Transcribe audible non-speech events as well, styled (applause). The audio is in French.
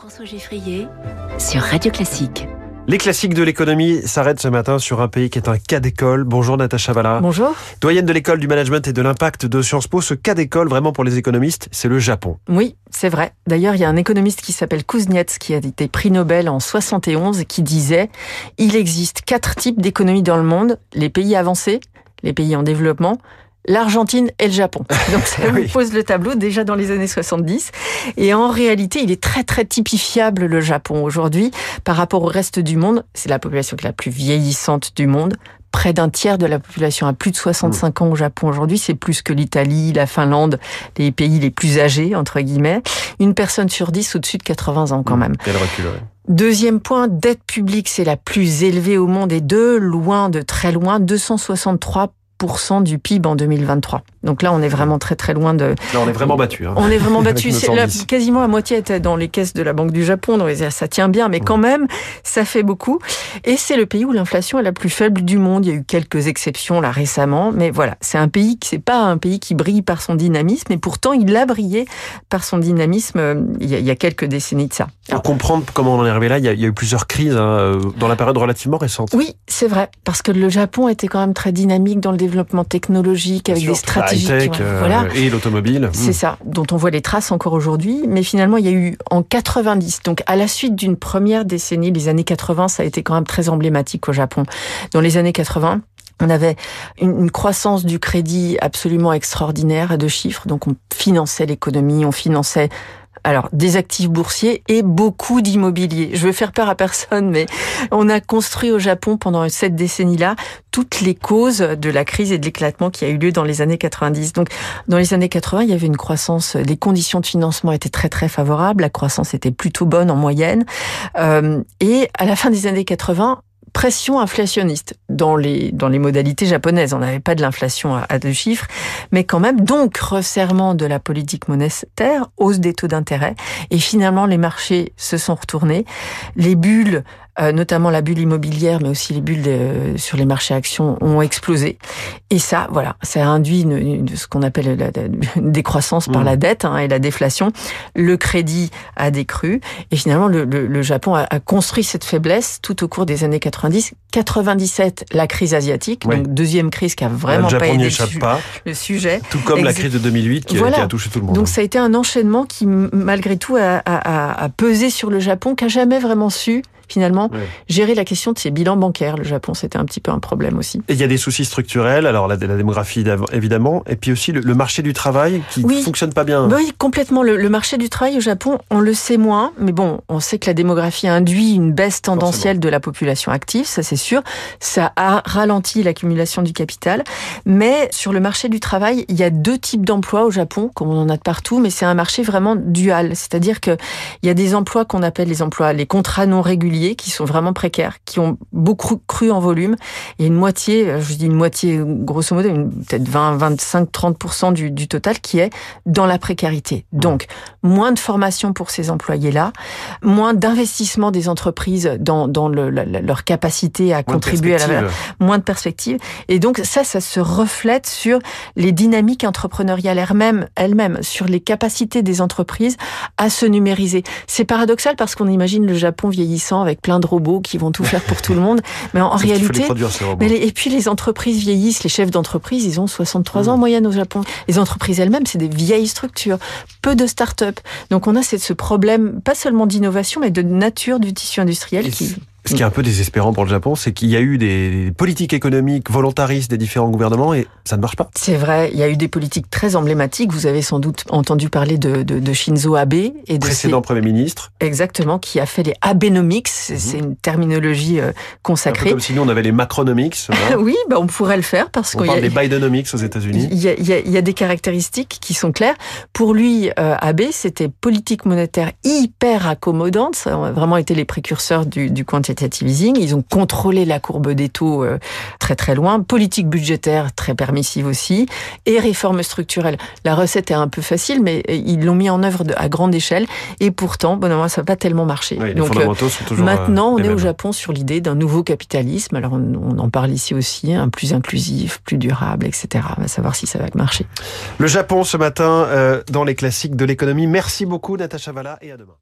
François Geffrier sur Radio Classique. Les classiques de l'économie s'arrêtent ce matin sur un pays qui est un cas d'école. Bonjour Natacha Valla. Bonjour. Doyenne de l'école du management et de l'impact de Sciences Po, ce cas d'école vraiment pour les économistes, c'est le Japon. Oui, c'est vrai. D'ailleurs, il y a un économiste qui s'appelle Kuznets qui a été prix Nobel en 71 qui disait il existe quatre types d'économies dans le monde les pays avancés, les pays en développement, l'Argentine et le Japon. (laughs) Donc ça Oui. vous pose le tableau déjà dans les années 70. Et en réalité, il est très très typifiable le Japon aujourd'hui par rapport au reste du monde. C'est la population la plus vieillissante du monde. Près d'un tiers de la population a plus de 65 ans au Japon aujourd'hui. C'est plus que l'Italie, la Finlande, les pays les plus âgés, entre guillemets. Une personne sur dix au-dessus de 80 ans quand même. Quel recul, ouais. Deuxième point, dette publique, c'est la plus élevée au monde et de loin, de très loin, 263 du PIB en 2023. Donc là, on est vraiment très très loin de. Là, on est vraiment battu. hein. On est vraiment (laughs) battu. C'est la- 110. quasiment la moitié était dans les caisses de la Banque du Japon. Donc ça tient bien, mais quand même, ça fait beaucoup. Et c'est le pays où l'inflation est la plus faible du monde. Il y a eu quelques exceptions là récemment, mais voilà, c'est un pays qui c'est pas un pays qui brille par son dynamisme, et pourtant il a brillé par son dynamisme euh, il y a, il y a quelques décennies de ça. Pour comprendre comment on en est arrivé là, il y a, il y a eu plusieurs crises hein, euh, dans la période relativement récente. Oui, c'est vrai, parce que le Japon était quand même très dynamique dans le développement technologique, avec des stratégies. La qui- high-tech euh, voilà. et l'automobile. C'est Hmm. ça, dont on voit les traces encore aujourd'hui. Mais finalement, il y a eu en 90, donc à la suite d'une première décennie, les années 80, ça a été quand même très emblématique au Japon. Dans les années 80, on avait une, une croissance du crédit absolument extraordinaire à deux chiffres. Donc on finançait l'économie, on finançait alors des actifs boursiers et beaucoup d'immobilier. Je veux faire peur à personne, mais on a construit au Japon pendant cette décennie-là toutes les causes de la crise et de l'éclatement qui a eu lieu dans les années 90. Donc dans les années 80, il y avait une croissance, les conditions de financement étaient très très favorables, la croissance était plutôt bonne en moyenne. Euh, et à la fin des années 80, pression inflationniste dans les dans les modalités japonaises. On n'avait pas de l'inflation à, à deux chiffres, mais quand même donc resserrement de la politique monétaire, hausse des taux d'intérêt, et finalement les marchés se sont retournés, les bulles euh, notamment la bulle immobilière, mais aussi les bulles de- sur les marchés actions ont explosé. Et ça, voilà, ça a induit une, une- ce qu'on appelle la, la- une (laughs) décroissance par Mmh. la dette hein, et la déflation. Le crédit a décru. Et finalement, le, le- le Japon a, a construit cette faiblesse tout au cours des années 90. 97, la crise asiatique, donc deuxième crise qui a vraiment le pas Japon n'y aidé le, su- pas, le sujet. tout comme la crise de 2008 qui, a- qui a touché tout le monde. Donc ça a été un enchaînement qui, malgré tout, a, a- a- a pesé sur le Japon, qui a jamais vraiment su finalement gérer la question de ses bilans bancaires. Le Japon, c'était un petit peu un problème aussi. Et il y a des soucis structurels, alors la, la démographie évidemment, et puis aussi le, le marché du travail qui Oui. fonctionne pas bien. Oui, complètement. Le, le marché du travail au Japon, on le sait moins, mais bon, on sait que la démographie induit une baisse tendancielle de la population active, ça c'est sûr. Ça a ralenti l'accumulation du capital. Mais sur le marché du travail, il y a deux types d'emplois au Japon, comme on en a de partout, mais c'est un marché vraiment dual. C'est-à-dire que il y a des emplois qu'on appelle les emplois, les contrats non réguliers, qui sont vraiment précaires, qui ont beaucoup cru en volume. Et une moitié, euh, je dis une moitié, grosso modo, peut-être 20, 25, 30% du, du total qui est dans la précarité. Donc, moins de formation pour ces employés-là, moins d'investissement des entreprises dans, dans le- la- la- leur capacité à Moins contribuer à la perspectives. moins de perspectives. Et donc ça, ça se reflète sur les dynamiques entrepreneuriales elles-mêmes, elles-mêmes, sur les capacités des entreprises à se numériser. C'est paradoxal parce qu'on imagine le Japon vieillissant avec plein de robots qui vont tout faire pour tout le monde, mais en, (laughs) réalité, produire, mais les- et puis les entreprises vieillissent, les chefs d'entreprise, ils ont 63 Mmh. ans en moyenne au Japon. Les entreprises elles-mêmes, c'est des vieilles structures, peu de start-up. Donc on a ce problème, pas seulement d'innovation, mais de nature du tissu industriel Et qui... Ce qui est un peu désespérant pour le Japon, c'est qu'il y a eu des politiques économiques volontaristes des différents gouvernements et ça ne marche pas. C'est vrai, il y a eu des politiques très emblématiques. Vous avez sans doute entendu parler de, de, de Shinzo Abe et de Précédent Premier ministre, ses, exactement qui a fait les Abenomics. C'est c'est une terminologie euh, un peu consacrée. comme si nous on avait les Macronomics, (laughs) hein. Oui, bah on pourrait le faire parce on qu'il y a- parle des Bidenomics aux États-Unis. Y, y il y a des caractéristiques qui sont claires. Pour lui, euh, Abe, c'était politique monétaire hyper accommodante. Ça a vraiment été les précurseurs du, du quantitative easing. Ils ont contrôlé la courbe des taux euh, très très loin. Politique budgétaire très permissive aussi. Et réforme structurelle. La recette est un peu facile, mais euh, ils l'ont mis en œuvre à grande échelle. Et pourtant, bon, non, ça n'a pas tellement marché. Oui, Donc, euh, fondamentaux sont toujours Maintenant, on est au. Japon sur l'idée d'un nouveau capitalisme. Alors, on, on en parle ici aussi, un plus inclusif, plus durable, etc. On va savoir si ça va marcher. Le Japon ce matin euh, dans les classiques de l'économie. Merci beaucoup Natacha Valla et à demain.